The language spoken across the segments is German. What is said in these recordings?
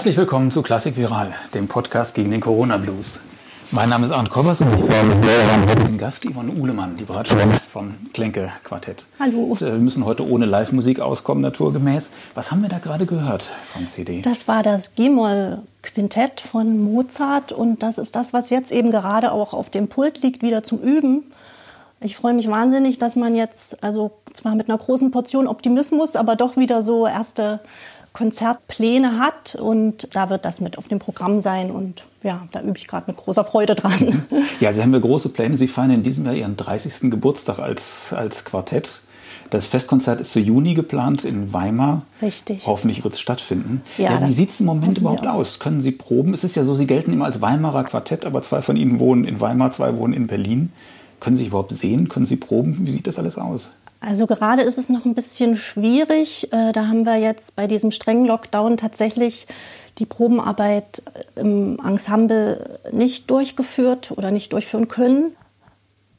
Herzlich willkommen zu Klassik Viral, dem Podcast gegen den Corona Blues. Mein Name ist Arndt Kobbers und ich heute den Gast Yvonne Uhlemann, die Bratschwelle vom Klenke Quartett. Hallo. Wir müssen heute ohne Live-Musik auskommen, naturgemäß. Was haben wir da gerade gehört von CD? Das war das G-Moll-Quintett von Mozart und das ist das, was jetzt eben gerade auch auf dem Pult liegt, wieder zum Üben. Ich freue mich wahnsinnig, dass man jetzt, also zwar mit einer großen Portion Optimismus, aber doch wieder so erste Konzertpläne hat und da wird das mit auf dem Programm sein und ja, da übe ich gerade mit großer Freude dran. Ja, Sie haben ja große Pläne. Sie feiern in diesem Jahr Ihren 30. Geburtstag als, als Quartett. Das Festkonzert ist für Juni geplant in Weimar. Richtig. Hoffentlich wird es stattfinden. Ja, Ja, wie sieht es im Moment überhaupt aus? Können Sie proben? Es ist ja so, Sie gelten immer als Weimarer Quartett, aber zwei von Ihnen wohnen in Weimar, zwei wohnen in Berlin. Können Sie sich überhaupt sehen? Können Sie proben? Wie sieht das alles aus? Also gerade ist es noch ein bisschen schwierig. Äh, Da haben wir jetzt bei diesem strengen Lockdown tatsächlich die Probenarbeit äh, im Ensemble nicht durchgeführt oder nicht durchführen können.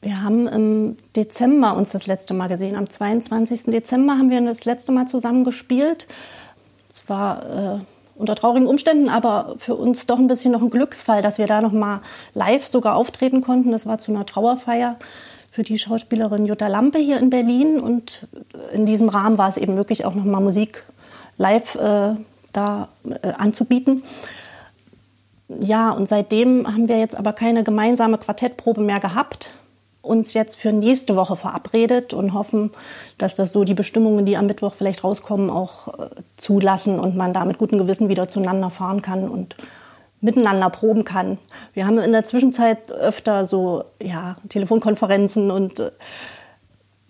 Wir haben im Dezember uns das letzte Mal gesehen. Am 22. Dezember haben wir das letzte Mal zusammen gespielt. Zwar äh, unter traurigen Umständen, aber für uns doch ein bisschen noch ein Glücksfall, dass wir da noch mal live sogar auftreten konnten. Das war zu einer Trauerfeier für die Schauspielerin Jutta Lampe hier in Berlin und in diesem Rahmen war es eben möglich, auch noch mal Musik live äh, da äh, anzubieten. Ja, und seitdem haben wir jetzt aber keine gemeinsame Quartettprobe mehr gehabt, uns jetzt für nächste Woche verabredet und hoffen, dass das so die Bestimmungen, die am Mittwoch vielleicht rauskommen, auch äh, zulassen und man da mit gutem Gewissen wieder zueinander fahren kann und miteinander proben kann. Wir haben in der Zwischenzeit öfter so ja, Telefonkonferenzen und äh,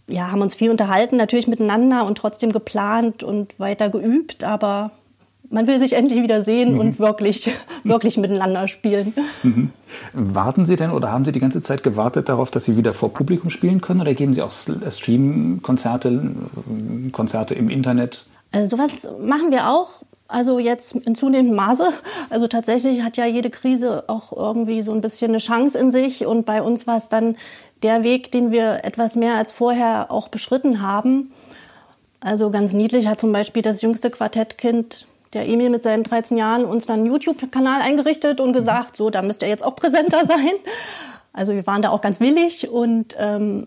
ja, haben uns viel unterhalten, natürlich miteinander und trotzdem geplant und weiter geübt, aber man will sich endlich wieder sehen und wirklich, wirklich miteinander spielen. Warten Sie denn oder haben Sie die ganze Zeit gewartet darauf, dass Sie wieder vor Publikum spielen können? Oder geben Sie auch Stream-Konzerte, äh, Konzerte im Internet? Also sowas machen wir auch. Also jetzt in zunehmendem Maße. Also tatsächlich hat ja jede Krise auch irgendwie so ein bisschen eine Chance in sich. Und bei uns war es dann der Weg, den wir etwas mehr als vorher auch beschritten haben. Also ganz niedlich hat zum Beispiel das jüngste Quartettkind, der Emil mit seinen 13 Jahren, uns dann einen YouTube-Kanal eingerichtet und gesagt, so, da müsst ihr jetzt auch präsenter sein. Also wir waren da auch ganz willig und ähm,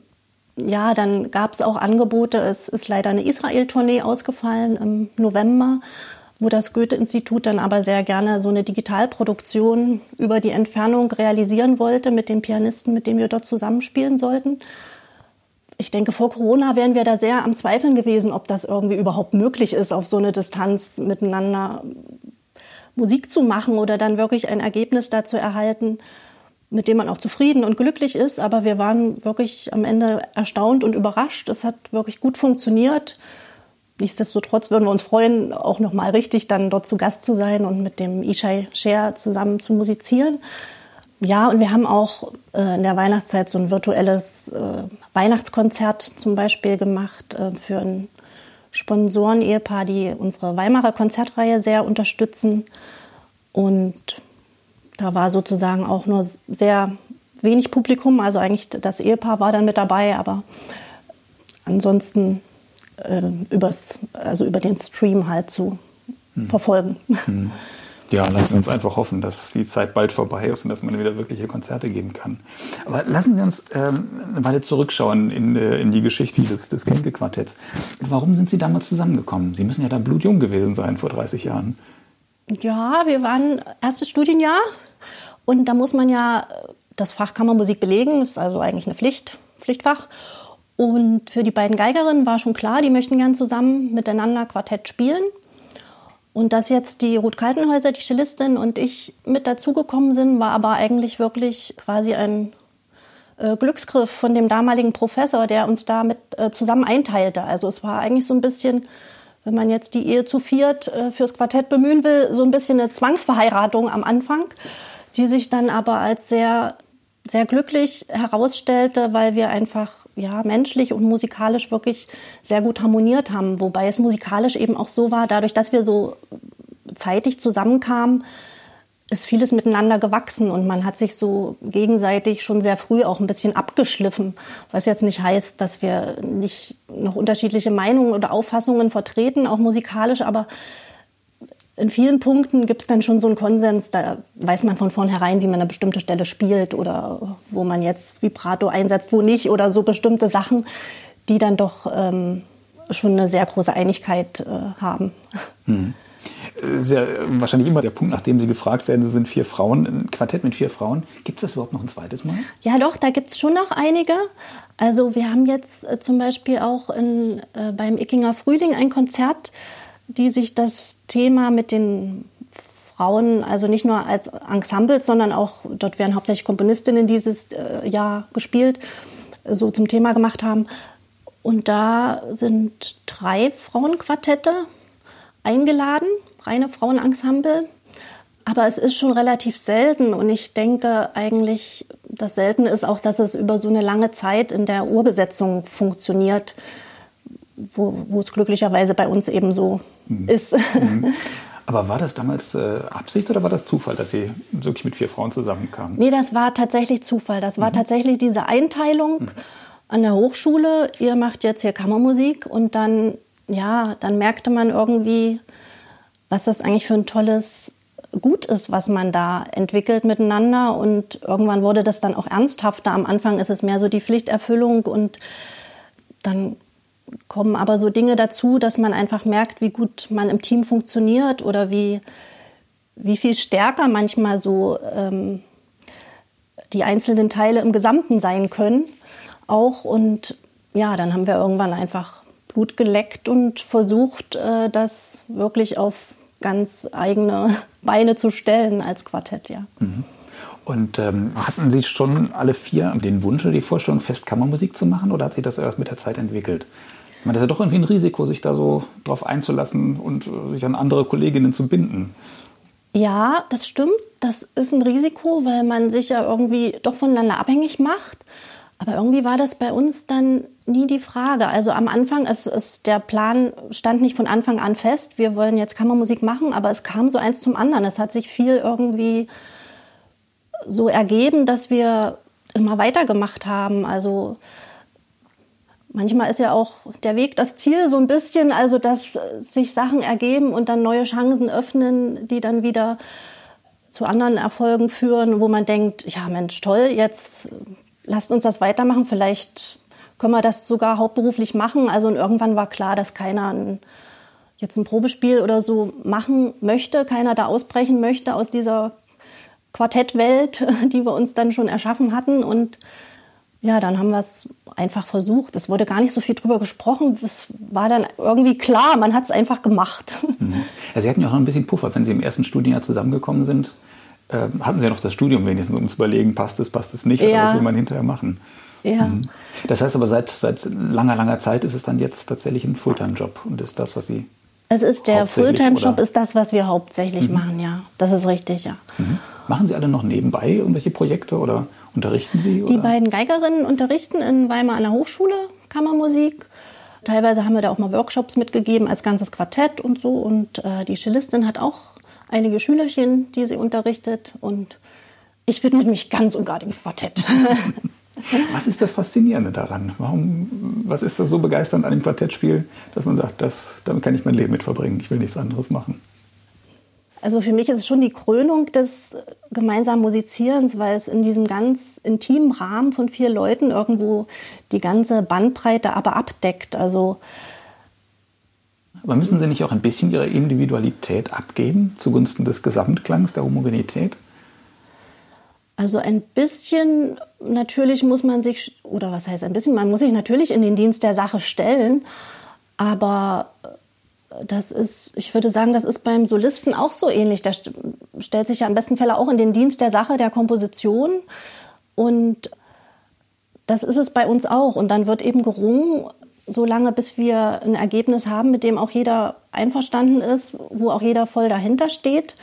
ja, dann gab es auch Angebote. Es ist leider eine Israel-Tournee ausgefallen im November, wo das Goethe-Institut dann aber sehr gerne so eine Digitalproduktion über die Entfernung realisieren wollte mit den Pianisten, mit denen wir dort zusammenspielen sollten. Ich denke, vor Corona wären wir da sehr am Zweifeln gewesen, ob das irgendwie überhaupt möglich ist, auf so eine Distanz miteinander Musik zu machen oder dann wirklich ein Ergebnis dazu erhalten, mit dem man auch zufrieden und glücklich ist. Aber wir waren wirklich am Ende erstaunt und überrascht. Es hat wirklich gut funktioniert. Nichtsdestotrotz würden wir uns freuen, auch nochmal richtig dann dort zu Gast zu sein und mit dem Ishai Scher zusammen zu musizieren. Ja, und wir haben auch äh, in der Weihnachtszeit so ein virtuelles äh, Weihnachtskonzert zum Beispiel gemacht äh, für ein Sponsoren-Ehepaar, die unsere Weimarer Konzertreihe sehr unterstützen. Und da war sozusagen auch nur sehr wenig Publikum. Also eigentlich das Ehepaar war dann mit dabei, aber ansonsten äh, übers, also über den Stream halt zu verfolgen. Ja, lassen Sie uns einfach hoffen, dass die Zeit bald vorbei ist und dass man wieder wirkliche Konzerte geben kann. Aber lassen Sie uns ähm, eine Weile zurückschauen in, äh, in die Geschichte des, des Klinke-Quartetts. Warum sind Sie damals zusammengekommen? Sie müssen ja da blutjung gewesen sein vor 30 Jahren. Ja, wir waren erstes Studienjahr und da muss man ja das Fach Kammermusik belegen, das ist also eigentlich eine Pflicht, Pflichtfach. Und für die beiden Geigerinnen war schon klar, die möchten gern zusammen miteinander Quartett spielen. Und dass jetzt die Ruth Kaltenhäuser, die Cellistin und ich mit dazugekommen sind, war aber eigentlich wirklich quasi ein äh, Glücksgriff von dem damaligen Professor, der uns damit äh, zusammen einteilte. Also es war eigentlich so ein bisschen, wenn man jetzt die Ehe zu viert äh, fürs Quartett bemühen will, so ein bisschen eine Zwangsverheiratung am Anfang, die sich dann aber als sehr, sehr glücklich herausstellte, weil wir einfach ja, menschlich und musikalisch wirklich sehr gut harmoniert haben. Wobei es musikalisch eben auch so war, dadurch, dass wir so zeitig zusammenkamen, ist vieles miteinander gewachsen und man hat sich so gegenseitig schon sehr früh auch ein bisschen abgeschliffen. Was jetzt nicht heißt, dass wir nicht noch unterschiedliche Meinungen oder Auffassungen vertreten, auch musikalisch, aber in vielen Punkten gibt es dann schon so einen Konsens, da weiß man von vornherein, wie man eine bestimmte Stelle spielt oder wo man jetzt Vibrato einsetzt, wo nicht oder so bestimmte Sachen, die dann doch ähm, schon eine sehr große Einigkeit äh, haben. Hm. Ja wahrscheinlich immer der Punkt, nachdem Sie gefragt werden, Sie sind vier Frauen, ein Quartett mit vier Frauen. Gibt es das überhaupt noch ein zweites Mal? Ja, doch, da gibt es schon noch einige. Also wir haben jetzt äh, zum Beispiel auch in, äh, beim Ickinger Frühling ein Konzert, die sich das Thema mit den Frauen, also nicht nur als Ensemble, sondern auch, dort werden hauptsächlich Komponistinnen dieses äh, Jahr gespielt, so zum Thema gemacht haben. Und da sind drei Frauenquartette eingeladen, reine Frauenensemble. Aber es ist schon relativ selten und ich denke eigentlich, das Selten ist auch, dass es über so eine lange Zeit in der Urbesetzung funktioniert, wo, wo es glücklicherweise bei uns eben so. Ist. Mhm. Aber war das damals äh, Absicht oder war das Zufall, dass Sie wirklich mit vier Frauen zusammenkamen? Nee, das war tatsächlich Zufall. Das war mhm. tatsächlich diese Einteilung mhm. an der Hochschule. Ihr macht jetzt hier Kammermusik und dann, ja, dann merkte man irgendwie, was das eigentlich für ein tolles Gut ist, was man da entwickelt miteinander. Und irgendwann wurde das dann auch ernsthafter. Am Anfang ist es mehr so die Pflichterfüllung und dann kommen aber so Dinge dazu, dass man einfach merkt, wie gut man im Team funktioniert oder wie, wie viel stärker manchmal so ähm, die einzelnen Teile im Gesamten sein können. Auch und ja, dann haben wir irgendwann einfach Blut geleckt und versucht, äh, das wirklich auf ganz eigene Beine zu stellen als Quartett, ja. Mhm. Und ähm, hatten Sie schon alle vier den Wunsch oder die Vorstellung, Festkammermusik zu machen oder hat sich das erst mit der Zeit entwickelt? Ich meine, das ist ja doch irgendwie ein Risiko, sich da so drauf einzulassen und äh, sich an andere Kolleginnen zu binden. Ja, das stimmt. Das ist ein Risiko, weil man sich ja irgendwie doch voneinander abhängig macht. Aber irgendwie war das bei uns dann nie die Frage. Also am Anfang, es, es, der Plan stand nicht von Anfang an fest, wir wollen jetzt Kammermusik machen, aber es kam so eins zum anderen. Es hat sich viel irgendwie so ergeben, dass wir immer weitergemacht haben. Also manchmal ist ja auch der Weg das Ziel so ein bisschen, also dass sich Sachen ergeben und dann neue Chancen öffnen, die dann wieder zu anderen Erfolgen führen, wo man denkt, ja Mensch, toll, jetzt lasst uns das weitermachen, vielleicht können wir das sogar hauptberuflich machen. Also und irgendwann war klar, dass keiner ein, jetzt ein Probespiel oder so machen möchte, keiner da ausbrechen möchte aus dieser Quartettwelt, die wir uns dann schon erschaffen hatten. Und ja, dann haben wir es einfach versucht. Es wurde gar nicht so viel drüber gesprochen. Es war dann irgendwie klar, man hat es einfach gemacht. Mhm. Ja, Sie hatten ja auch noch ein bisschen Puffer, wenn Sie im ersten Studienjahr zusammengekommen sind. Äh, hatten Sie ja noch das Studium wenigstens, um zu überlegen, passt es, passt es nicht, ja. oder was will man hinterher machen. Ja. Mhm. Das heißt aber, seit, seit langer, langer Zeit ist es dann jetzt tatsächlich ein Fulltime-Job und ist das, was Sie. Es ist der Fulltime-Job, ist das, was wir hauptsächlich mhm. machen, ja. Das ist richtig, ja. Machen Sie alle noch nebenbei irgendwelche Projekte oder unterrichten Sie? Oder? Die beiden Geigerinnen unterrichten in Weimar an der Hochschule Kammermusik. Teilweise haben wir da auch mal Workshops mitgegeben als ganzes Quartett und so. Und äh, die Cellistin hat auch einige Schülerchen, die sie unterrichtet. Und ich widme mich ganz und gar dem Quartett. Was ist das Faszinierende daran? Warum, was ist das so begeisternd an dem Quartettspiel, dass man sagt, das, damit kann ich mein Leben mit verbringen, ich will nichts anderes machen? Also für mich ist es schon die Krönung des gemeinsamen Musizierens, weil es in diesem ganz intimen Rahmen von vier Leuten irgendwo die ganze Bandbreite aber abdeckt. Also aber müssen Sie nicht auch ein bisschen Ihre Individualität abgeben zugunsten des Gesamtklangs, der Homogenität? Also ein bisschen natürlich muss man sich, oder was heißt ein bisschen, man muss sich natürlich in den Dienst der Sache stellen, aber das ist, ich würde sagen, das ist beim Solisten auch so ähnlich. Der stellt sich ja im besten Falle auch in den Dienst der Sache, der Komposition und das ist es bei uns auch. Und dann wird eben gerungen, solange bis wir ein Ergebnis haben, mit dem auch jeder einverstanden ist, wo auch jeder voll dahinter steht.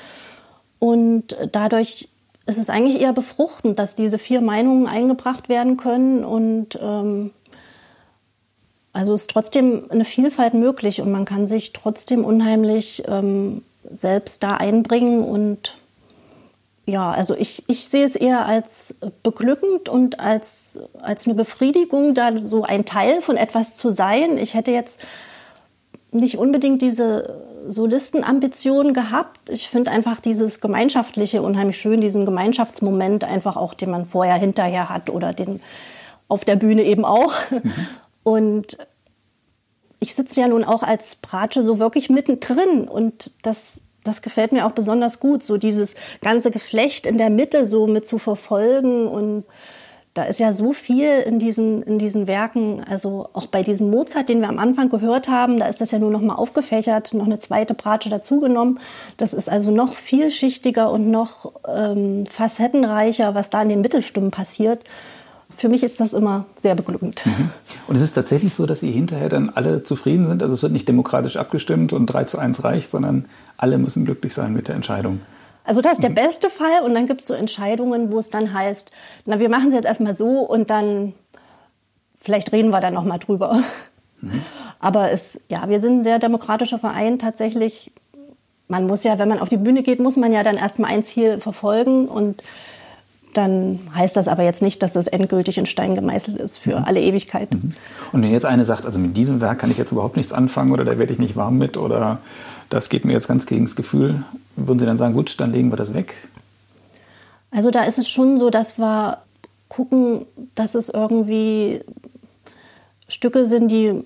Und dadurch es ist eigentlich eher befruchtend, dass diese vier Meinungen eingebracht werden können und ähm, also ist trotzdem eine Vielfalt möglich und man kann sich trotzdem unheimlich ähm, selbst da einbringen und ja, also ich, ich sehe es eher als beglückend und als, als eine Befriedigung, da so ein Teil von etwas zu sein. Ich hätte jetzt nicht unbedingt diese Solistenambition gehabt. Ich finde einfach dieses Gemeinschaftliche unheimlich schön, diesen Gemeinschaftsmoment einfach auch, den man vorher hinterher hat oder den auf der Bühne eben auch. Mhm. Und ich sitze ja nun auch als Bratsche so wirklich mittendrin und das, das gefällt mir auch besonders gut, so dieses ganze Geflecht in der Mitte so mit zu verfolgen und da ist ja so viel in diesen, in diesen Werken, also auch bei diesem Mozart, den wir am Anfang gehört haben, da ist das ja nur noch mal aufgefächert, noch eine zweite Bratsche dazugenommen. Das ist also noch vielschichtiger und noch ähm, facettenreicher, was da in den Mittelstimmen passiert. Für mich ist das immer sehr beglückend. Mhm. Und es ist tatsächlich so, dass Sie hinterher dann alle zufrieden sind? Also es wird nicht demokratisch abgestimmt und 3 zu 1 reicht, sondern alle müssen glücklich sein mit der Entscheidung. Also das ist der mhm. beste Fall und dann gibt es so Entscheidungen, wo es dann heißt, na wir machen es jetzt erstmal so und dann vielleicht reden wir dann noch mal drüber. Mhm. Aber es ja, wir sind ein sehr demokratischer Verein tatsächlich. Man muss ja, wenn man auf die Bühne geht, muss man ja dann erstmal ein Ziel verfolgen und dann heißt das aber jetzt nicht, dass es endgültig in Stein gemeißelt ist für mhm. alle Ewigkeit. Mhm. Und wenn jetzt eine sagt, also mit diesem Werk kann ich jetzt überhaupt nichts anfangen oder da werde ich nicht warm mit oder das geht mir jetzt ganz gegen das Gefühl, würden Sie dann sagen, gut, dann legen wir das weg? Also da ist es schon so, dass wir gucken, dass es irgendwie Stücke sind, die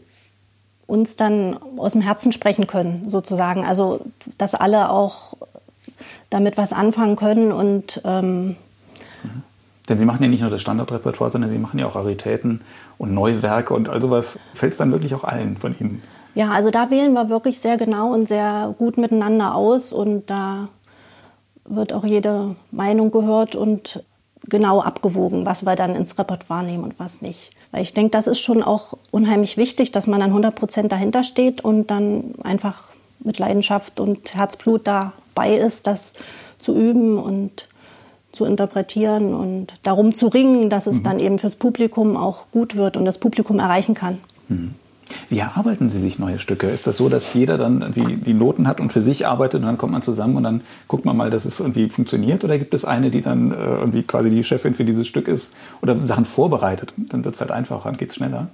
uns dann aus dem Herzen sprechen können, sozusagen. Also dass alle auch damit was anfangen können und ähm, denn Sie machen ja nicht nur das Standardrepertoire, sondern Sie machen ja auch Raritäten und Neuwerke und all sowas. Fällt es dann wirklich auch allen von Ihnen? Ja, also da wählen wir wirklich sehr genau und sehr gut miteinander aus und da wird auch jede Meinung gehört und genau abgewogen, was wir dann ins Repertoire nehmen und was nicht. Weil ich denke, das ist schon auch unheimlich wichtig, dass man dann 100 Prozent dahinter steht und dann einfach mit Leidenschaft und Herzblut dabei ist, das zu üben und zu interpretieren und darum zu ringen, dass es mhm. dann eben fürs Publikum auch gut wird und das Publikum erreichen kann. Mhm. Wie erarbeiten Sie sich neue Stücke? Ist das so, dass jeder dann irgendwie die Noten hat und für sich arbeitet und dann kommt man zusammen und dann guckt man mal, dass es irgendwie funktioniert? Oder gibt es eine, die dann äh, irgendwie quasi die Chefin für dieses Stück ist oder Sachen vorbereitet? Dann wird es halt einfacher, dann geht es schneller.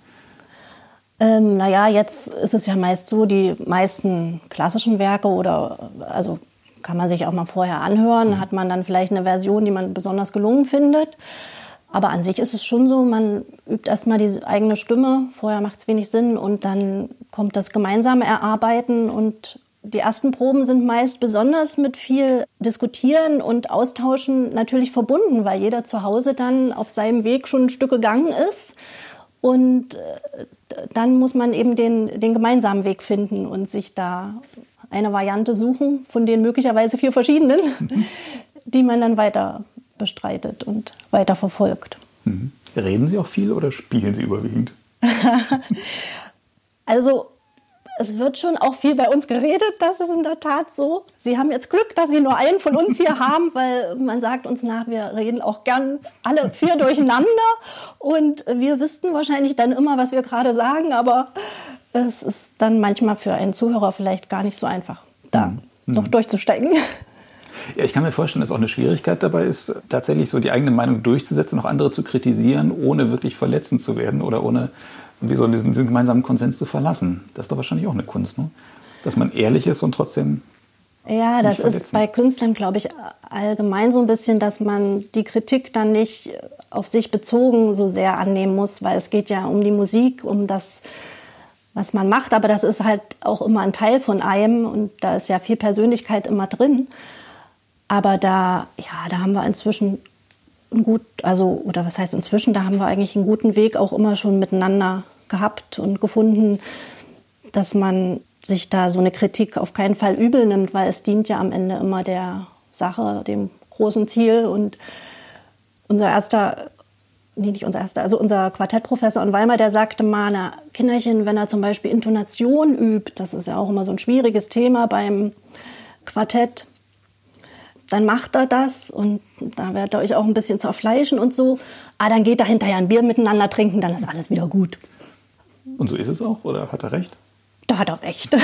Ähm, naja, jetzt ist es ja meist so, die meisten klassischen Werke oder also kann man sich auch mal vorher anhören, mhm. hat man dann vielleicht eine Version, die man besonders gelungen findet. Aber an sich ist es schon so, man übt erstmal die eigene Stimme, vorher macht es wenig Sinn und dann kommt das gemeinsame Erarbeiten und die ersten Proben sind meist besonders mit viel Diskutieren und Austauschen natürlich verbunden, weil jeder zu Hause dann auf seinem Weg schon ein Stück gegangen ist. Und äh, dann muss man eben den, den gemeinsamen Weg finden und sich da eine Variante suchen, von den möglicherweise vier verschiedenen, mhm. die man dann weiter bestreitet und weiter verfolgt. Mhm. Reden Sie auch viel oder spielen Sie überwiegend? also es wird schon auch viel bei uns geredet, das ist in der Tat so. Sie haben jetzt Glück, dass Sie nur einen von uns hier haben, weil man sagt uns nach, wir reden auch gern alle vier durcheinander und wir wüssten wahrscheinlich dann immer, was wir gerade sagen, aber es ist dann manchmal für einen Zuhörer vielleicht gar nicht so einfach, da mhm. noch durchzusteigen. Ja, ich kann mir vorstellen, dass auch eine Schwierigkeit dabei ist, tatsächlich so die eigene Meinung durchzusetzen, auch andere zu kritisieren, ohne wirklich verletzend zu werden oder ohne wie so diesen, diesen gemeinsamen Konsens zu verlassen. Das ist doch wahrscheinlich auch eine Kunst, ne? dass man ehrlich ist und trotzdem ja, das ist bei Künstlern, glaube ich, allgemein so ein bisschen, dass man die Kritik dann nicht auf sich bezogen so sehr annehmen muss, weil es geht ja um die Musik, um das, was man macht, aber das ist halt auch immer ein Teil von einem und da ist ja viel Persönlichkeit immer drin. Aber da, ja, da haben wir inzwischen ein gut, also, oder was heißt inzwischen, da haben wir eigentlich einen guten Weg auch immer schon miteinander gehabt und gefunden, dass man sich da so eine Kritik auf keinen Fall übel nimmt, weil es dient ja am Ende immer der Sache, dem großen Ziel. Und unser erster, nee, nicht unser erster, also unser Quartettprofessor in Weimar, der sagte mal, na, Kinderchen, wenn er zum Beispiel Intonation übt, das ist ja auch immer so ein schwieriges Thema beim Quartett, dann macht er das und da werdet ihr euch auch ein bisschen zerfleischen und so. Ah, dann geht er hinterher ein Bier miteinander trinken, dann ist alles wieder gut. Und so ist es auch, oder hat er recht? Da hat er recht.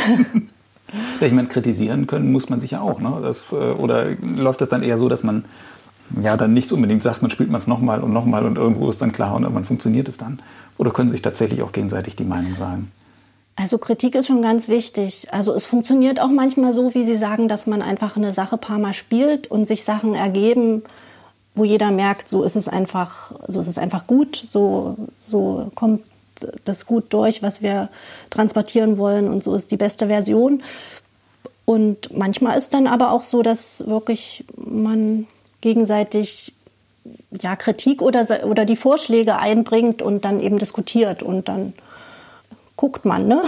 ich meine, kritisieren können muss man sich ja auch, ne? Das, äh, oder läuft das dann eher so, dass man ja dann nicht unbedingt sagt, man spielt man es nochmal und nochmal und irgendwo ist dann klar und irgendwann funktioniert es dann? Oder können sich tatsächlich auch gegenseitig die Meinung sagen? Also Kritik ist schon ganz wichtig. Also es funktioniert auch manchmal so, wie Sie sagen, dass man einfach eine Sache paar Mal spielt und sich Sachen ergeben, wo jeder merkt, so ist es einfach, so ist es einfach gut, so, so kommt das gut durch, was wir transportieren wollen und so ist die beste Version. Und manchmal ist dann aber auch so, dass wirklich man gegenseitig ja, Kritik oder, oder die Vorschläge einbringt und dann eben diskutiert und dann guckt man. Ne?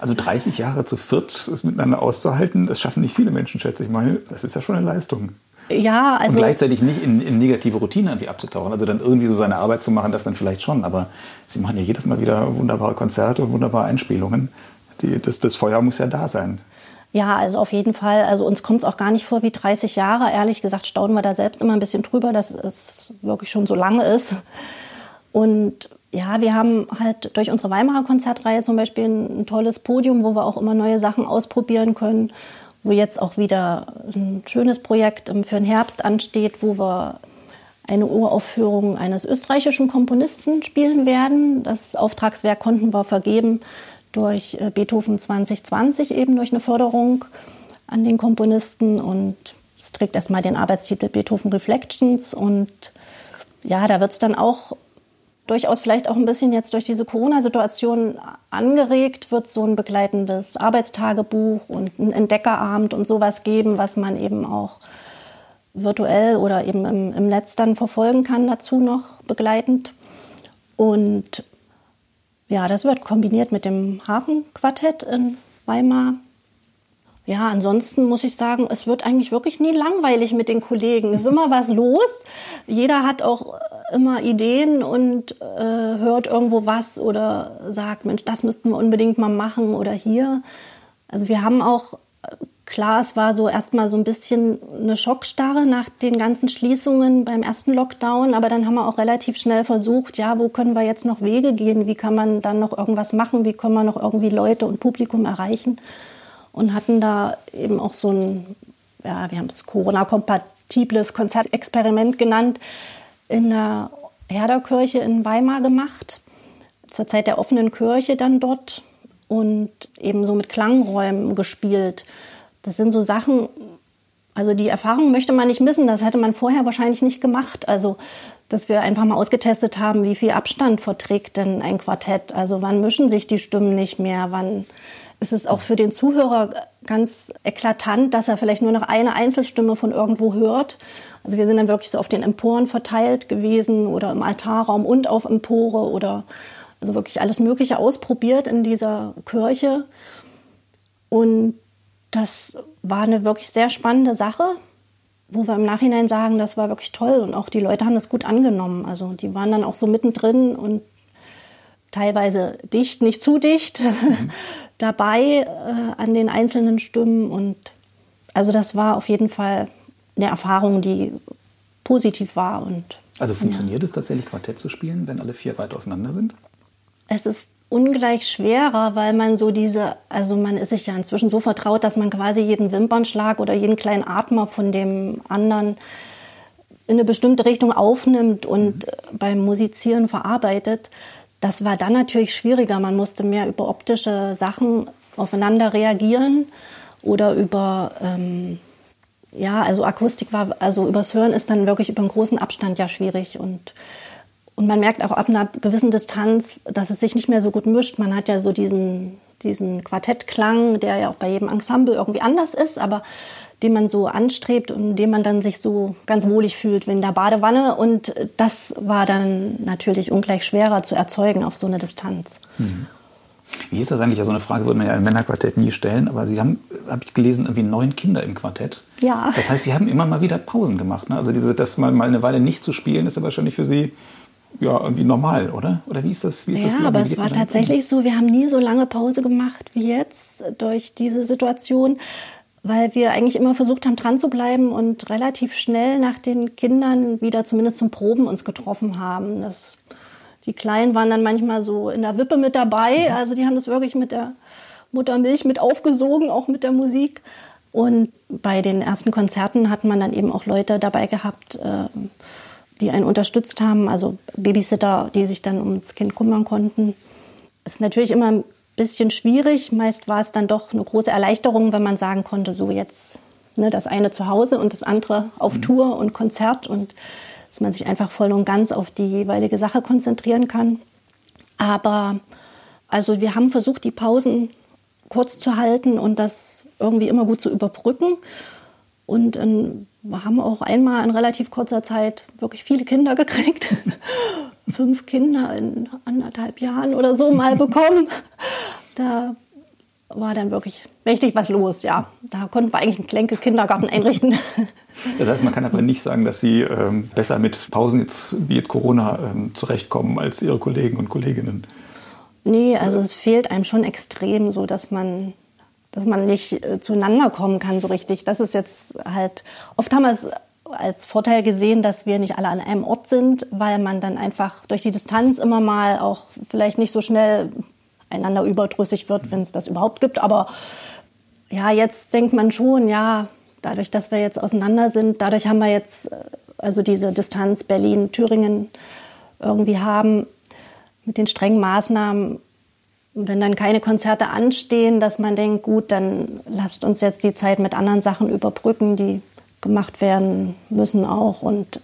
Also 30 Jahre zu viert ist miteinander auszuhalten, das schaffen nicht viele Menschen, schätze ich mal. Das ist ja schon eine Leistung. Ja, also. Und gleichzeitig nicht in, in negative Routine irgendwie abzutauchen. Also dann irgendwie so seine Arbeit zu machen, das dann vielleicht schon. Aber sie machen ja jedes Mal wieder wunderbare Konzerte, wunderbare Einspielungen. Die, das, das Feuer muss ja da sein. Ja, also auf jeden Fall. Also uns kommt es auch gar nicht vor wie 30 Jahre. Ehrlich gesagt staunen wir da selbst immer ein bisschen drüber, dass es wirklich schon so lange ist. Und ja, wir haben halt durch unsere Weimarer Konzertreihe zum Beispiel ein, tolles Podium, wo wir auch immer neue Sachen ausprobieren können. Wo jetzt auch wieder ein schönes Projekt für den Herbst ansteht, wo wir eine Uraufführung eines österreichischen Komponisten spielen werden. Das Auftragswerk konnten wir vergeben durch äh, Beethoven 2020 eben durch eine Förderung an den Komponisten und es trägt erstmal den Arbeitstitel Beethoven Reflections und ja, da wird es dann auch durchaus vielleicht auch ein bisschen jetzt durch diese Corona-Situation angeregt, wird so ein begleitendes Arbeitstagebuch und ein Entdeckerabend und sowas geben, was man eben auch virtuell oder eben im, im Netz dann verfolgen kann dazu noch begleitend. Und ja, das wird kombiniert mit dem Hafenquartett in Weimar. Ja, ansonsten muss ich sagen, es wird eigentlich wirklich nie langweilig mit den Kollegen. Es ist immer was los. Jeder hat auch immer Ideen und äh, hört irgendwo was oder sagt, Mensch, das müssten wir unbedingt mal machen oder hier. Also wir haben auch Klar, es war so erstmal so ein bisschen eine Schockstarre nach den ganzen Schließungen beim ersten Lockdown, aber dann haben wir auch relativ schnell versucht, ja, wo können wir jetzt noch Wege gehen, wie kann man dann noch irgendwas machen, wie können wir noch irgendwie Leute und Publikum erreichen? Und hatten da eben auch so ein, ja, wir haben es Corona-kompatibles Konzertexperiment genannt, in der Herderkirche in Weimar gemacht, zur Zeit der offenen Kirche dann dort und eben so mit Klangräumen gespielt. Das sind so Sachen, also die Erfahrung möchte man nicht missen. Das hätte man vorher wahrscheinlich nicht gemacht. Also, dass wir einfach mal ausgetestet haben, wie viel Abstand verträgt denn ein Quartett? Also, wann mischen sich die Stimmen nicht mehr? Wann ist es auch für den Zuhörer ganz eklatant, dass er vielleicht nur noch eine Einzelstimme von irgendwo hört? Also, wir sind dann wirklich so auf den Emporen verteilt gewesen oder im Altarraum und auf Empore oder also wirklich alles Mögliche ausprobiert in dieser Kirche. Und das war eine wirklich sehr spannende Sache, wo wir im Nachhinein sagen, das war wirklich toll und auch die Leute haben das gut angenommen. Also die waren dann auch so mittendrin und teilweise dicht, nicht zu dicht mhm. dabei äh, an den einzelnen Stimmen und also das war auf jeden Fall eine Erfahrung, die positiv war und also funktioniert ja. es tatsächlich Quartett zu spielen, wenn alle vier weit auseinander sind? Es ist ungleich schwerer, weil man so diese, also man ist sich ja inzwischen so vertraut, dass man quasi jeden Wimpernschlag oder jeden kleinen Atmer von dem anderen in eine bestimmte Richtung aufnimmt und mhm. beim Musizieren verarbeitet. Das war dann natürlich schwieriger. Man musste mehr über optische Sachen aufeinander reagieren oder über ähm, ja, also Akustik war, also übers Hören ist dann wirklich über einen großen Abstand ja schwierig und und man merkt auch ab einer gewissen Distanz, dass es sich nicht mehr so gut mischt. Man hat ja so diesen, diesen Quartettklang, der ja auch bei jedem Ensemble irgendwie anders ist, aber den man so anstrebt und dem man dann sich so ganz wohlig fühlt wie in der Badewanne. Und das war dann natürlich ungleich schwerer zu erzeugen auf so eine Distanz. Mhm. Wie ist das eigentlich? Ja, so eine Frage würde man ja im Männerquartett nie stellen, aber Sie haben, habe ich gelesen, irgendwie neun Kinder im Quartett. Ja. Das heißt, Sie haben immer mal wieder Pausen gemacht. Ne? Also diese, das mal, mal eine Weile nicht zu spielen, ist ja wahrscheinlich für Sie ja, irgendwie normal, oder? Oder wie ist das? Wie ist ja, das aber es war tatsächlich so, wir haben nie so lange Pause gemacht wie jetzt durch diese Situation, weil wir eigentlich immer versucht haben, dran zu bleiben und relativ schnell nach den Kindern wieder zumindest zum Proben uns getroffen haben. Das, die Kleinen waren dann manchmal so in der Wippe mit dabei, also die haben das wirklich mit der Muttermilch mit aufgesogen, auch mit der Musik. Und bei den ersten Konzerten hat man dann eben auch Leute dabei gehabt, äh, die einen unterstützt haben, also Babysitter, die sich dann ums Kind kümmern konnten. Es ist natürlich immer bisschen schwierig. Meist war es dann doch eine große Erleichterung, wenn man sagen konnte, so jetzt ne, das eine zu Hause und das andere auf mhm. Tour und Konzert und dass man sich einfach voll und ganz auf die jeweilige Sache konzentrieren kann. Aber also wir haben versucht, die Pausen kurz zu halten und das irgendwie immer gut zu überbrücken. Und wir haben auch einmal in relativ kurzer Zeit wirklich viele Kinder gekriegt. Fünf Kinder in anderthalb Jahren oder so mal bekommen. Da war dann wirklich richtig was los, ja. Da konnten wir eigentlich einen Klenke-Kindergarten einrichten. Das heißt, man kann aber nicht sagen, dass Sie ähm, besser mit Pausen jetzt wie jetzt Corona ähm, zurechtkommen als Ihre Kollegen und Kolleginnen. Nee, also es fehlt einem schon extrem so, dass man dass man nicht äh, zueinander kommen kann so richtig. Das ist jetzt halt, oft haben wir es als Vorteil gesehen, dass wir nicht alle an einem Ort sind, weil man dann einfach durch die Distanz immer mal auch vielleicht nicht so schnell einander überdrüssig wird, wenn es das überhaupt gibt. Aber ja, jetzt denkt man schon, ja, dadurch, dass wir jetzt auseinander sind, dadurch haben wir jetzt äh, also diese Distanz Berlin-Thüringen irgendwie haben mit den strengen Maßnahmen, wenn dann keine Konzerte anstehen, dass man denkt, gut, dann lasst uns jetzt die Zeit mit anderen Sachen überbrücken, die gemacht werden müssen auch und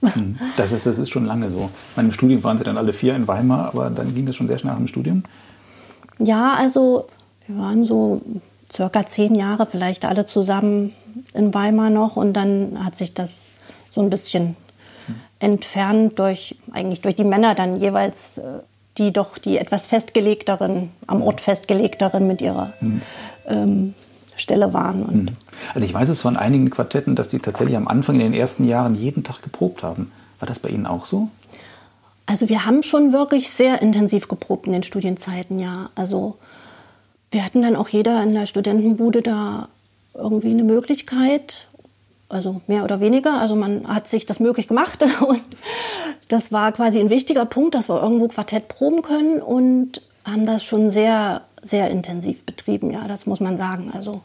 hm. das ist, das ist schon lange so. Meine Studien waren sie dann alle vier in Weimar, aber dann ging das schon sehr schnell nach dem Studium. Ja, also wir waren so circa zehn Jahre vielleicht alle zusammen in Weimar noch und dann hat sich das so ein bisschen entfernt durch eigentlich durch die Männer dann jeweils äh, die doch die etwas festgelegteren am Ort festgelegteren mit ihrer mhm. ähm, Stelle waren. Und hm. also ich weiß es von einigen Quartetten, dass die tatsächlich am Anfang in den ersten Jahren jeden Tag geprobt haben. War das bei Ihnen auch so? Also wir haben schon wirklich sehr intensiv geprobt in den Studienzeiten, ja. Also wir hatten dann auch jeder in der Studentenbude da irgendwie eine Möglichkeit, also mehr oder weniger. Also man hat sich das möglich gemacht und das war quasi ein wichtiger Punkt, dass wir irgendwo Quartett proben können und haben das schon sehr, sehr intensiv betrieben, ja, das muss man sagen. Also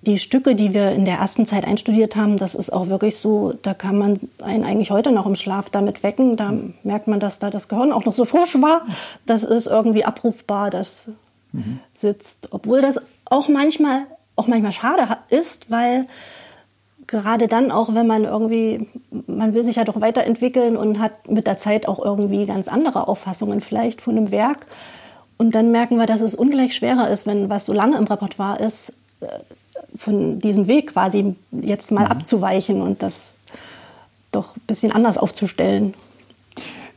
die Stücke, die wir in der ersten Zeit einstudiert haben, das ist auch wirklich so, da kann man einen eigentlich heute noch im Schlaf damit wecken. Da merkt man, dass da das Gehirn auch noch so frisch war. Das ist irgendwie abrufbar, das mhm. sitzt. Obwohl das auch manchmal, auch manchmal schade ist, weil gerade dann auch, wenn man irgendwie, man will sich ja doch weiterentwickeln und hat mit der Zeit auch irgendwie ganz andere Auffassungen vielleicht von einem Werk. Und dann merken wir, dass es ungleich schwerer ist, wenn was so lange im Repertoire ist, äh, von diesem Weg quasi jetzt mal mhm. abzuweichen und das doch ein bisschen anders aufzustellen.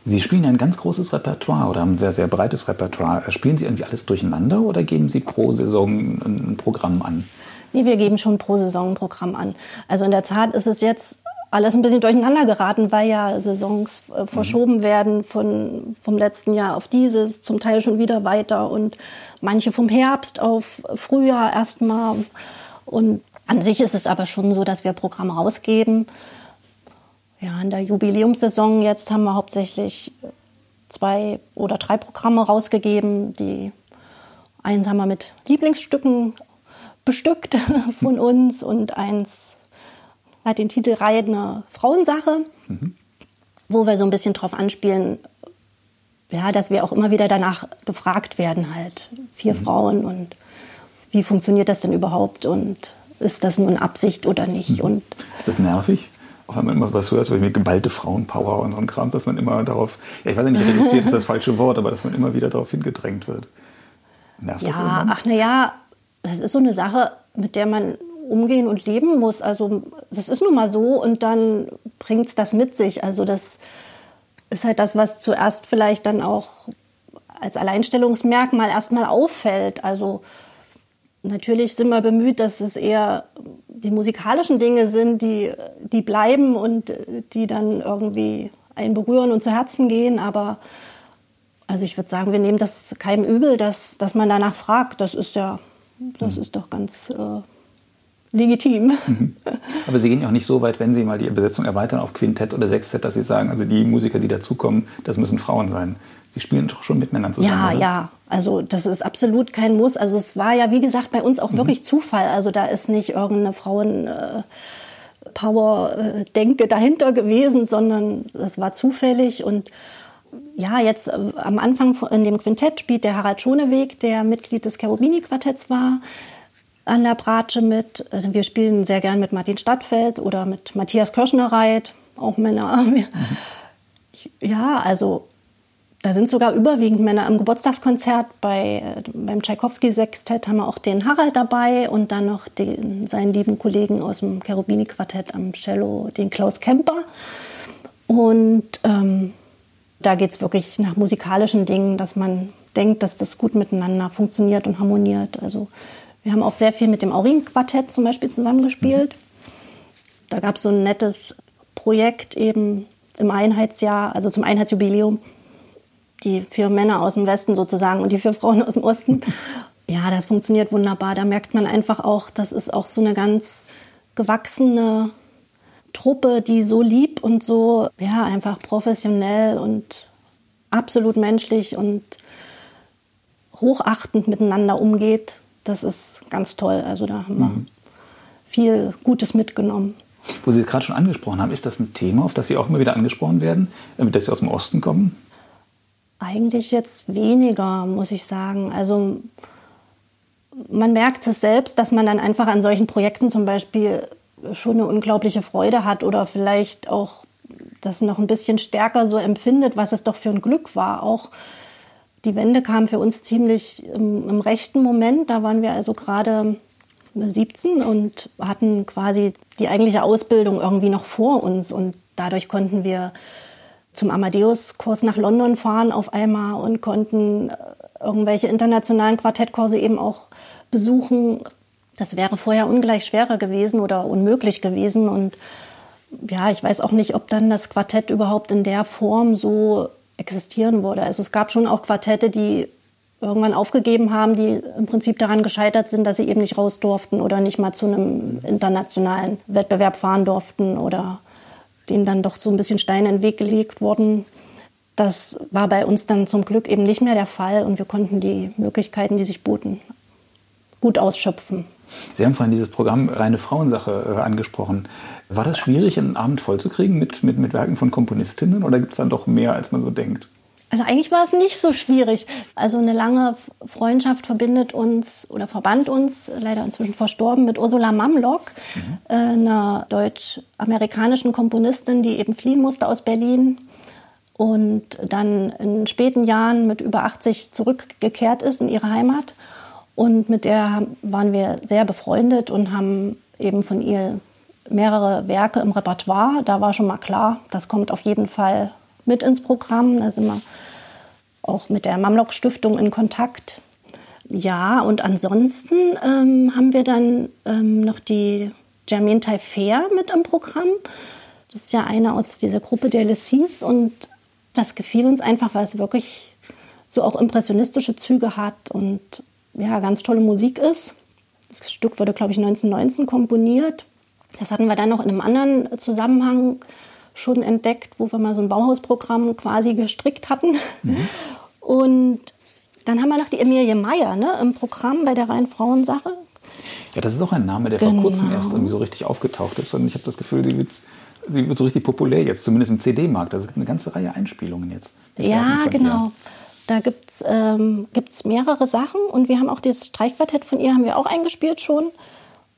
Sie spielen ein ganz großes Repertoire oder ein sehr, sehr breites Repertoire. Spielen Sie irgendwie alles durcheinander oder geben Sie pro Saison ein Programm an? Nee, wir geben schon pro Saison ein Programm an. Also in der Tat ist es jetzt alles ein bisschen durcheinander geraten, weil ja Saisons äh, verschoben mhm. werden von, vom letzten Jahr auf dieses, zum Teil schon wieder weiter und manche vom Herbst auf Frühjahr erstmal. Und an sich ist es aber schon so, dass wir Programme rausgeben. Ja, in der Jubiläumssaison jetzt haben wir hauptsächlich zwei oder drei Programme rausgegeben. Die eins haben wir mit Lieblingsstücken bestückt von uns und eins hat den Titel Reine Frauensache, mhm. wo wir so ein bisschen drauf anspielen, ja, dass wir auch immer wieder danach gefragt werden, halt, vier mhm. Frauen und wie funktioniert das denn überhaupt und ist das nun Absicht oder nicht? Mhm. Und ist das nervig? Auch wenn man immer was hört, so wie geballte Frauenpower und so ein Kram, dass man immer darauf, ja, ich weiß nicht, reduziert ist das falsche Wort, aber dass man immer wieder darauf hingedrängt wird. Nervt ja, das irgendwann? ach na ja, das ist so eine Sache, mit der man umgehen und leben muss. Also das ist nun mal so und dann bringt es das mit sich. Also das ist halt das, was zuerst vielleicht dann auch als Alleinstellungsmerkmal erstmal auffällt. Also natürlich sind wir bemüht, dass es eher die musikalischen Dinge sind, die, die bleiben und die dann irgendwie einen berühren und zu Herzen gehen. Aber also ich würde sagen, wir nehmen das keinem übel, dass, dass man danach fragt. Das ist ja das mhm. ist doch ganz äh, legitim. Mhm. Aber Sie gehen ja auch nicht so weit, wenn Sie mal die Besetzung erweitern auf Quintett oder Sextett, dass Sie sagen, also die Musiker, die dazukommen, das müssen Frauen sein. Sie spielen doch schon mit Männern zusammen. Ja, oder? ja. Also das ist absolut kein Muss. Also es war ja, wie gesagt, bei uns auch mhm. wirklich Zufall. Also da ist nicht irgendeine Frauen... Äh, Power-Denke dahinter gewesen, sondern das war zufällig und ja, jetzt äh, am Anfang in dem Quintett spielt der Harald Schoneweg, der Mitglied des Cherubini-Quartetts war, an der Bratsche mit. Äh, wir spielen sehr gern mit Martin Stadtfeld oder mit Matthias Kirschnerreit, auch Männer. Ja, also da sind sogar überwiegend Männer. Im Geburtstagskonzert bei, äh, beim Tschaikowski-Sextett haben wir auch den Harald dabei und dann noch den, seinen lieben Kollegen aus dem Cherubini-Quartett am Cello, den Klaus Kemper. Und ähm, da geht es wirklich nach musikalischen Dingen, dass man denkt, dass das gut miteinander funktioniert und harmoniert. Also wir haben auch sehr viel mit dem Aurin-Quartett zum Beispiel zusammengespielt. Da gab es so ein nettes Projekt eben im Einheitsjahr, also zum Einheitsjubiläum. Die vier Männer aus dem Westen sozusagen und die vier Frauen aus dem Osten. Ja, das funktioniert wunderbar. Da merkt man einfach auch, das ist auch so eine ganz gewachsene Truppe, die so lieb und so, ja, einfach professionell und absolut menschlich und hochachtend miteinander umgeht. Das ist ganz toll. Also da haben wir mhm. viel Gutes mitgenommen. Wo Sie es gerade schon angesprochen haben, ist das ein Thema, auf das Sie auch immer wieder angesprochen werden, äh, dass Sie aus dem Osten kommen? Eigentlich jetzt weniger, muss ich sagen. Also man merkt es selbst, dass man dann einfach an solchen Projekten zum Beispiel schon eine unglaubliche Freude hat oder vielleicht auch das noch ein bisschen stärker so empfindet, was es doch für ein Glück war. Auch die Wende kam für uns ziemlich im, im rechten Moment. Da waren wir also gerade 17 und hatten quasi die eigentliche Ausbildung irgendwie noch vor uns. Und dadurch konnten wir zum Amadeus-Kurs nach London fahren auf einmal und konnten äh, irgendwelche internationalen Quartettkurse eben auch besuchen. Das wäre vorher ungleich schwerer gewesen oder unmöglich gewesen. Und ja, ich weiß auch nicht, ob dann das Quartett überhaupt in der Form so existieren würde. Also es gab schon auch Quartette, die irgendwann aufgegeben haben, die im Prinzip daran gescheitert sind, dass sie eben nicht raus durften oder nicht mal zu einem internationalen Wettbewerb fahren durften oder denen dann doch so ein bisschen Steine in den Weg gelegt wurden. Das war bei uns dann zum Glück eben nicht mehr der Fall und wir konnten die Möglichkeiten, die sich boten, gut ausschöpfen. Sie haben vorhin dieses Programm Reine Frauensache äh, angesprochen. War das schwierig, einen Abend vollzukriegen mit, mit, mit Werken von Komponistinnen oder gibt es dann doch mehr, als man so denkt? Also eigentlich war es nicht so schwierig. Also eine lange Freundschaft verbindet uns oder verband uns, leider inzwischen verstorben, mit Ursula Mamlock, mhm. Äh, einer deutsch-amerikanischen Komponistin, die eben fliehen musste aus Berlin und dann in späten Jahren mit über 80 zurückgekehrt ist in ihre Heimat und mit der waren wir sehr befreundet und haben eben von ihr mehrere Werke im Repertoire. Da war schon mal klar, das kommt auf jeden Fall mit ins Programm. Da sind wir auch mit der Mamlock Stiftung in Kontakt. Ja, und ansonsten ähm, haben wir dann ähm, noch die Jermaine Taillefer mit im Programm. Das ist ja eine aus dieser Gruppe der Lessis und das gefiel uns einfach, weil es wirklich so auch impressionistische Züge hat und ja, ganz tolle Musik ist. Das Stück wurde, glaube ich, 1919 komponiert. Das hatten wir dann noch in einem anderen Zusammenhang schon entdeckt, wo wir mal so ein Bauhausprogramm quasi gestrickt hatten. Mhm. Und dann haben wir noch die Emilie Meyer ne, im Programm bei der reinen Frauensache. Ja, das ist auch ein Name, der genau. vor kurzem erst irgendwie so richtig aufgetaucht ist. Und ich habe das Gefühl, die wird, sie wird so richtig populär jetzt, zumindest im CD-Markt. Also es gibt eine ganze Reihe Einspielungen jetzt. Ja, genau. Ihr. Da gibt es ähm, gibt's mehrere Sachen und wir haben auch das Streichquartett von ihr haben wir auch eingespielt schon.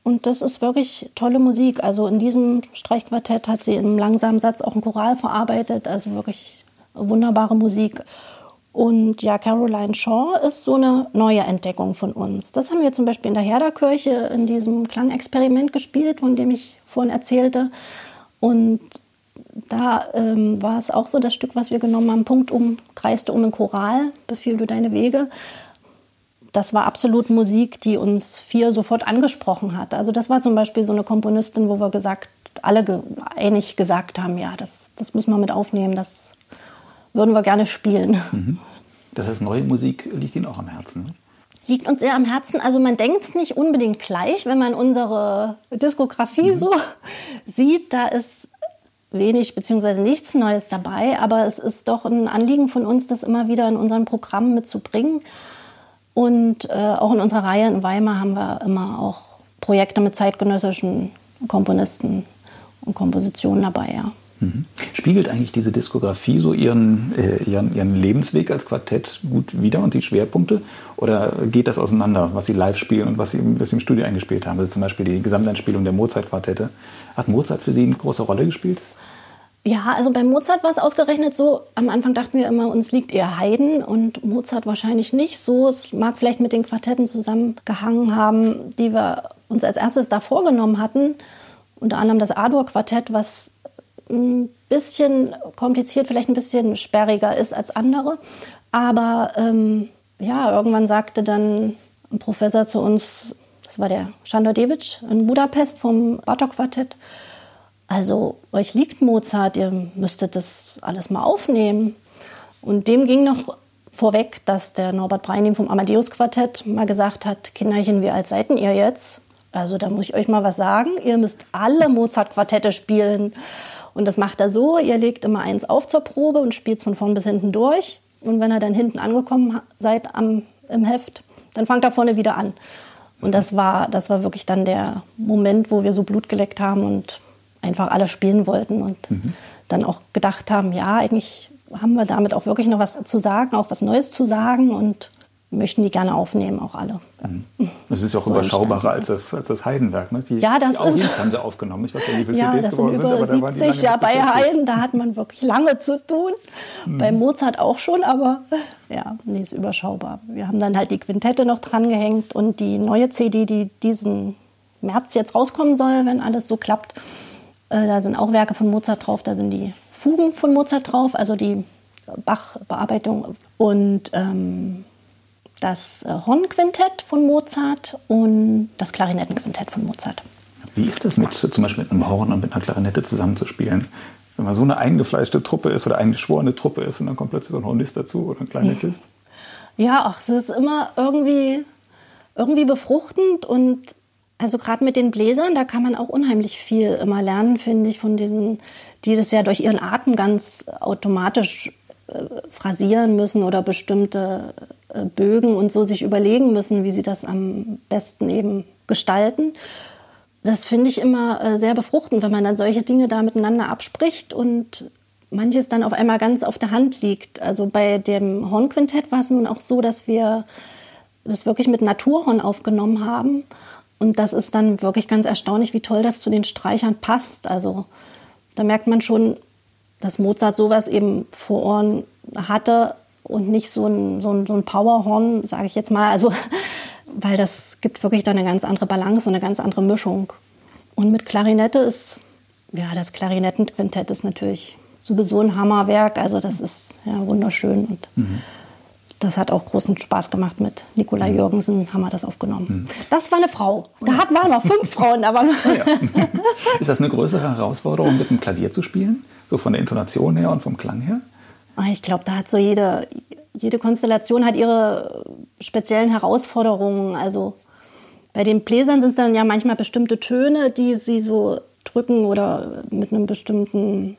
Und das ist wirklich tolle Musik. Also in diesem Streichquartett hat sie im langsamen Satz auch einen Choral verarbeitet. Also wirklich wunderbare Musik. Und ja, Caroline Shaw ist so eine neue Entdeckung von uns. Das haben wir zum Beispiel in der Herderkirche in diesem Klangexperiment gespielt, von dem ich vorhin erzählte. Und da ähm, war es auch so das Stück, was wir genommen haben, Punkt um, kreiste um den Choral, befiehl du deine Wege. Das war absolut Musik, die uns vier sofort angesprochen hat. Also das war zum Beispiel so eine Komponistin, wo wir gesagt, alle ge einig gesagt haben, ja, das, das müssen wir mit aufnehmen, das würden wir gerne spielen. Mhm. Das heißt, neue Musik liegt Ihnen auch am Herzen. Ne? liegt uns sehr am Herzen. Also man denkt es nicht unbedingt gleich, wenn man unsere Diskografie mhm. so sieht. Da ist wenig beziehungsweise nichts Neues dabei, aber es ist doch ein Anliegen von uns, das immer wieder in unseren Programmen mitzubringen. Und äh, auch in unserer Reihe in Weimar haben wir immer auch Projekte mit zeitgenössischen Komponisten und Kompositionen dabei, ja. Mhm. Spiegelt eigentlich diese Diskografie so ihren, äh, ihren, ihren Lebensweg als Quartett gut wider und die Schwerpunkte? Oder geht das auseinander, was Sie live spielen und was Sie, was Sie im Studio eingespielt haben? Also zum Beispiel die Gesamteinspielung der Mozart-Quartette. Hat Mozart für Sie eine große Rolle gespielt? Ja, also bei Mozart war es ausgerechnet so, am Anfang dachten wir immer, uns liegt eher Haydn und Mozart wahrscheinlich nicht so. Es mag vielleicht mit den Quartetten zusammengehangen haben, die wir uns als erstes da vorgenommen hatten. Unter anderem das Adur-Quartett, was ein bisschen kompliziert, vielleicht ein bisschen sperriger ist als andere. Aber ähm, ja, irgendwann sagte dann ein Professor zu uns, das war der Schandor-Devic in Budapest vom Bartok-Quartett, also euch liegt Mozart, ihr müsstet das alles mal aufnehmen. Und dem ging noch vorweg, dass der Norbert Breining vom Amadeus Quartett mal gesagt hat, Kinderchen, wie alt seid ihr jetzt? Also da muss ich euch mal was sagen, ihr müsst alle Mozart-Quartette spielen. Und das macht er so, ihr legt immer eins auf zur Probe und spielt von vorn bis hinten durch. Und wenn ihr dann hinten angekommen seid am, im Heft, dann fangt er vorne wieder an. Und das war, das war wirklich dann der Moment, wo wir so Blut geleckt haben und einfach alle spielen wollten und mhm. dann auch gedacht haben, ja, eigentlich haben wir damit auch wirklich noch was zu sagen, auch was Neues zu sagen und möchten die gerne aufnehmen, auch alle. Mhm. Das ist ja auch so überschaubarer als das, als das Heidenwerk. Ne? Die, ja, das die ist. haben sie aufgenommen. Ich weiß ja, wie viele ja, CDs das sind über sind, 70. ja, bei Heiden, da hat man wirklich lange zu tun. Mhm. Bei Mozart auch schon, aber ja, nee, ist überschaubar. Wir haben dann halt die Quintette noch dran gehängt und die neue CD, die diesen März jetzt rauskommen soll, wenn alles so klappt, äh, da sind auch Werke von Mozart drauf, da sind die Fugen von Mozart drauf, also die Bach-Bearbeitung und ähm, das äh, Hornquintett von Mozart und das Klarinettenquintett von Mozart. Wie ist das mit zum Beispiel mit einem Horn und mit einer Klarinette zusammenzuspielen? Wenn man so eine eingefleischte Truppe ist oder eingeschworene Truppe ist und dann kommt plötzlich so ein Hornist dazu oder ein Klarinettist? Ja, ach, es ist immer irgendwie, irgendwie befruchtend und also gerade mit den Bläsern, da kann man auch unheimlich viel immer lernen, finde ich, von denen, die das ja durch ihren Atem ganz automatisch äh, phrasieren müssen oder bestimmte äh, Bögen und so sich überlegen müssen, wie sie das am besten eben gestalten. Das finde ich immer äh, sehr befruchtend, wenn man dann solche Dinge da miteinander abspricht und manches dann auf einmal ganz auf der Hand liegt. Also bei dem Hornquintett war es nun auch so, dass wir das wirklich mit Naturhorn aufgenommen haben und das ist dann wirklich ganz erstaunlich, wie toll das zu den Streichern passt. Also da merkt man schon, dass Mozart sowas eben vor Ohren hatte und nicht so ein, so ein, so ein Powerhorn, sage ich jetzt mal. Also, weil das gibt wirklich dann eine ganz andere Balance und eine ganz andere Mischung. Und mit Klarinette ist, ja, das Klarinettenquintett ist natürlich sowieso ein Hammerwerk. Also das ist ja wunderschön und mhm. Das hat auch großen Spaß gemacht mit Nikolai mhm. Jürgensen, haben wir das aufgenommen. Mhm. Das war eine Frau. Da hatten wir noch fünf Frauen. Aber oh ja. Ist das eine größere Herausforderung, mit dem Klavier zu spielen? So von der Intonation her und vom Klang her? Ah, ich glaube, da hat so jede, jede Konstellation hat ihre speziellen Herausforderungen. Also bei den Bläsern sind es dann ja manchmal bestimmte Töne, die sie so drücken oder mit einem bestimmten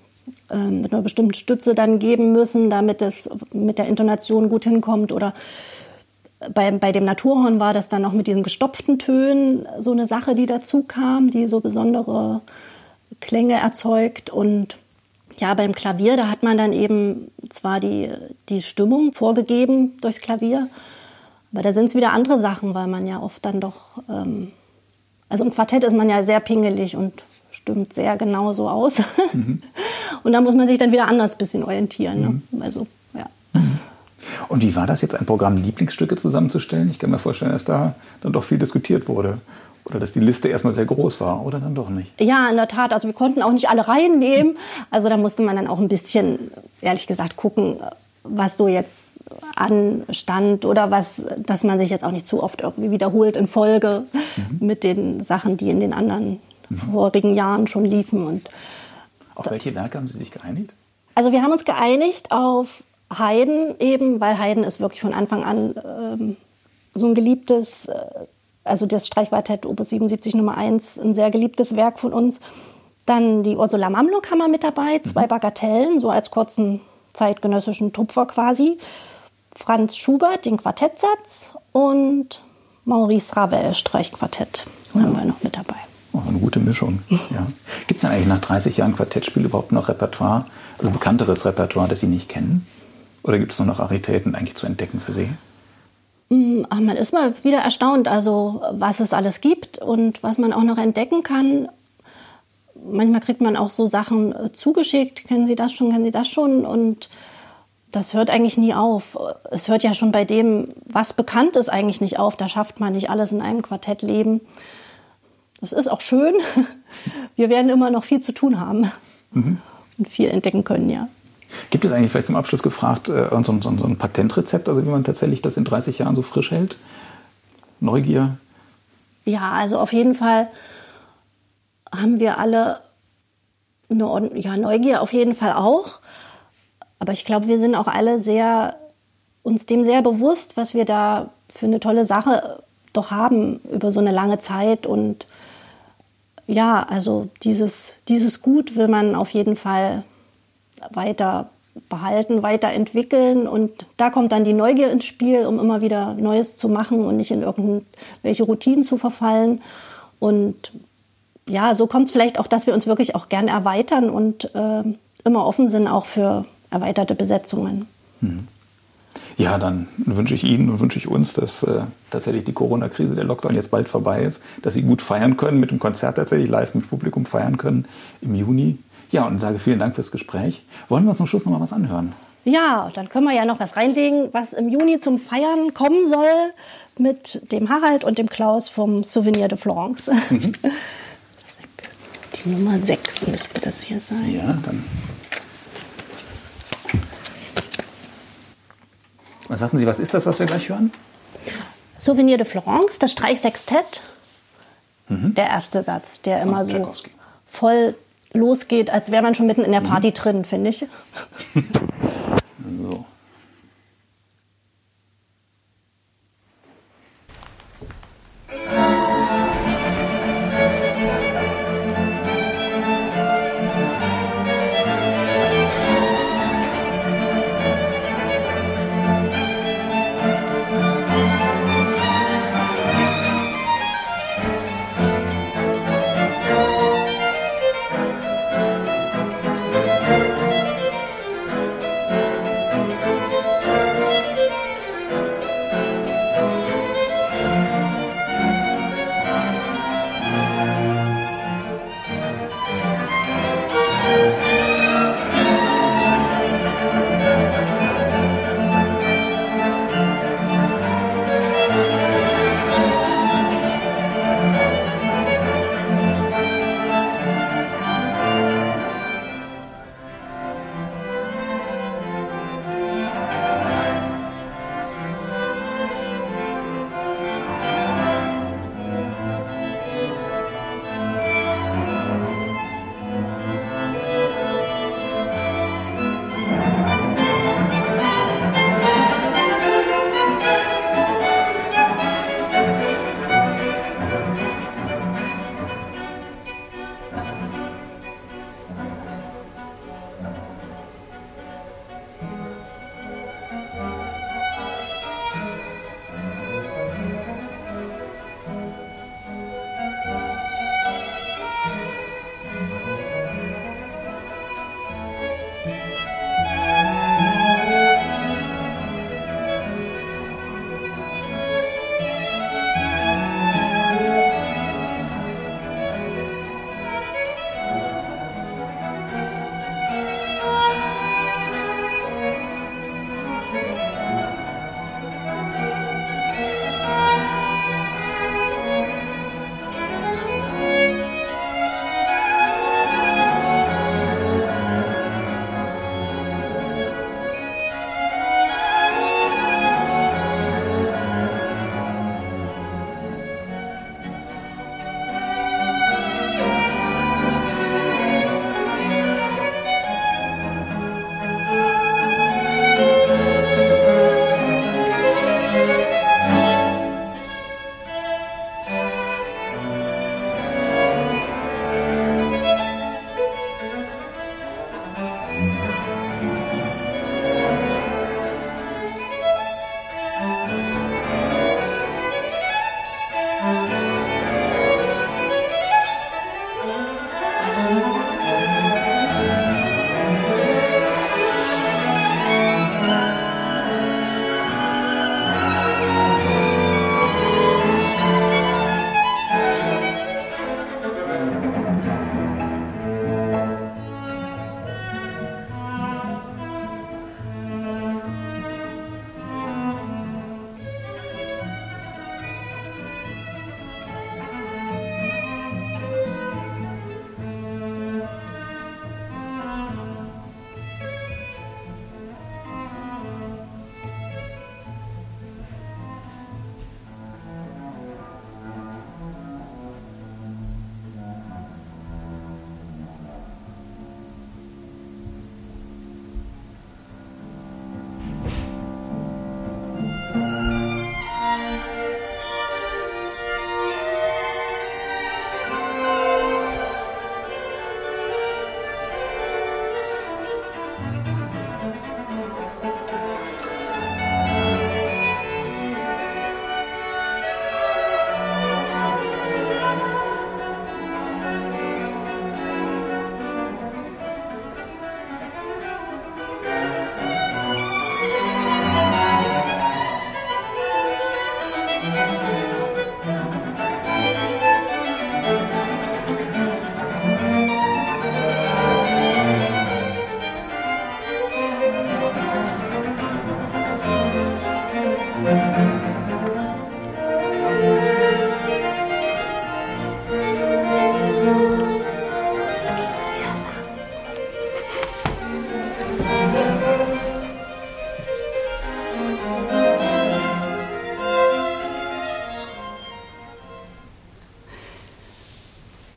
ähm, mit einer bestimmten Stütze dann geben müssen, damit es mit der Intonation gut hinkommt. Oder bei, bei dem Naturhorn war das dann noch mit diesen gestopften Tönen so eine Sache, die dazu kam, die so besondere Klänge erzeugt. Und ja, beim Klavier, da hat man dann eben zwar die, die Stimmung vorgegeben durchs Klavier, aber da sind es wieder andere Sachen, weil man ja oft dann doch, ähm, also im Quartett ist man ja sehr pingelig und stimmt sehr genau so aus. Mhm. Und da muss man sich dann wieder anders ein bisschen orientieren. Ne? Mhm. Also, ja. Und wie war das jetzt, ein Programm Lieblingsstücke zusammenzustellen? Ich kann mir vorstellen, dass da dann doch viel diskutiert wurde. Oder dass die Liste erstmal sehr groß war, oder dann doch nicht? Ja, in der Tat. Also wir konnten auch nicht alle reinnehmen. Also da musste man dann auch ein bisschen, ehrlich gesagt, gucken, was so jetzt anstand oder was, dass man sich jetzt auch nicht zu oft irgendwie wiederholt in Folge mhm. mit den Sachen, die in den anderen mhm. vorigen Jahren schon liefen. Und auf welche Werke haben Sie sich geeinigt? Also wir haben uns geeinigt auf Haydn eben, weil Haydn ist wirklich von Anfang an ähm, so ein geliebtes, äh, also das Streichquartett Opus 77 Nummer 1, ein sehr geliebtes Werk von uns. Dann die Ursula Mamluk haben wir mit dabei, zwei mhm. Bagatellen, so als kurzen zeitgenössischen Tupfer quasi. Franz Schubert, den Quartettsatz und Maurice Ravel, Streichquartett, haben wir noch mit dabei. Oh, eine gute Mischung. Ja. Gibt es denn eigentlich nach 30 Jahren Quartettspiel überhaupt noch Repertoire, also bekannteres Repertoire, das Sie nicht kennen? Oder gibt es nur noch Raritäten eigentlich zu entdecken für Sie? Mm, man ist mal wieder erstaunt, also was es alles gibt und was man auch noch entdecken kann. Manchmal kriegt man auch so Sachen äh, zugeschickt, kennen Sie das schon, kennen Sie das schon und das hört eigentlich nie auf. Es hört ja schon bei dem, was bekannt ist, eigentlich nicht auf. Da schafft man nicht alles in einem Quartett leben. Das ist auch schön. Wir werden immer noch viel zu tun haben mhm. und viel entdecken können, ja. Gibt es eigentlich vielleicht zum Abschluss gefragt äh, so, so, so, ein Patentrezept, also wie man tatsächlich das in 30 Jahren so frisch hält? Neugier? Ja, also auf jeden Fall haben wir alle eine, ja, Neugier auf jeden Fall auch. Aber ich glaube, wir sind auch alle sehr, uns dem sehr bewusst, was wir da für eine tolle Sache doch haben über so eine lange Zeit und ja, also dieses, dieses Gut will man auf jeden Fall weiter behalten, weiterentwickeln und da kommt dann die Neugier ins Spiel, um immer wieder Neues zu machen und nicht in irgendwelche Routinen zu verfallen. Und ja, so kommt es vielleicht auch, dass wir uns wirklich auch gern erweitern und äh, immer offen sind auch für erweiterte Besetzungen. Hm. Ja, dann wünsche ich Ihnen und wünsche ich uns, dass äh, tatsächlich die Corona-Krise, der Lockdown jetzt bald vorbei ist, dass Sie gut feiern können, mit dem Konzert tatsächlich live mit Publikum feiern können im Juni. Ja, und sage vielen Dank fürs Gespräch. Wollen wir uns zum Schluss noch mal was anhören? Ja, dann können wir ja noch was reinlegen, was im Juni zum Feiern kommen soll mit dem Harald und dem Klaus vom Souvenir de Florence. Mhm. Die Nummer 6 müsste das hier sein. Ja, dann Was sagten Sie, was ist das, was wir gleich hören? Souvenir de Florence, das Streichsextett. Mhm. Der erste Satz, der immer so voll losgeht, als wäre man schon mitten in der Party mhm. drin, finde ich. so.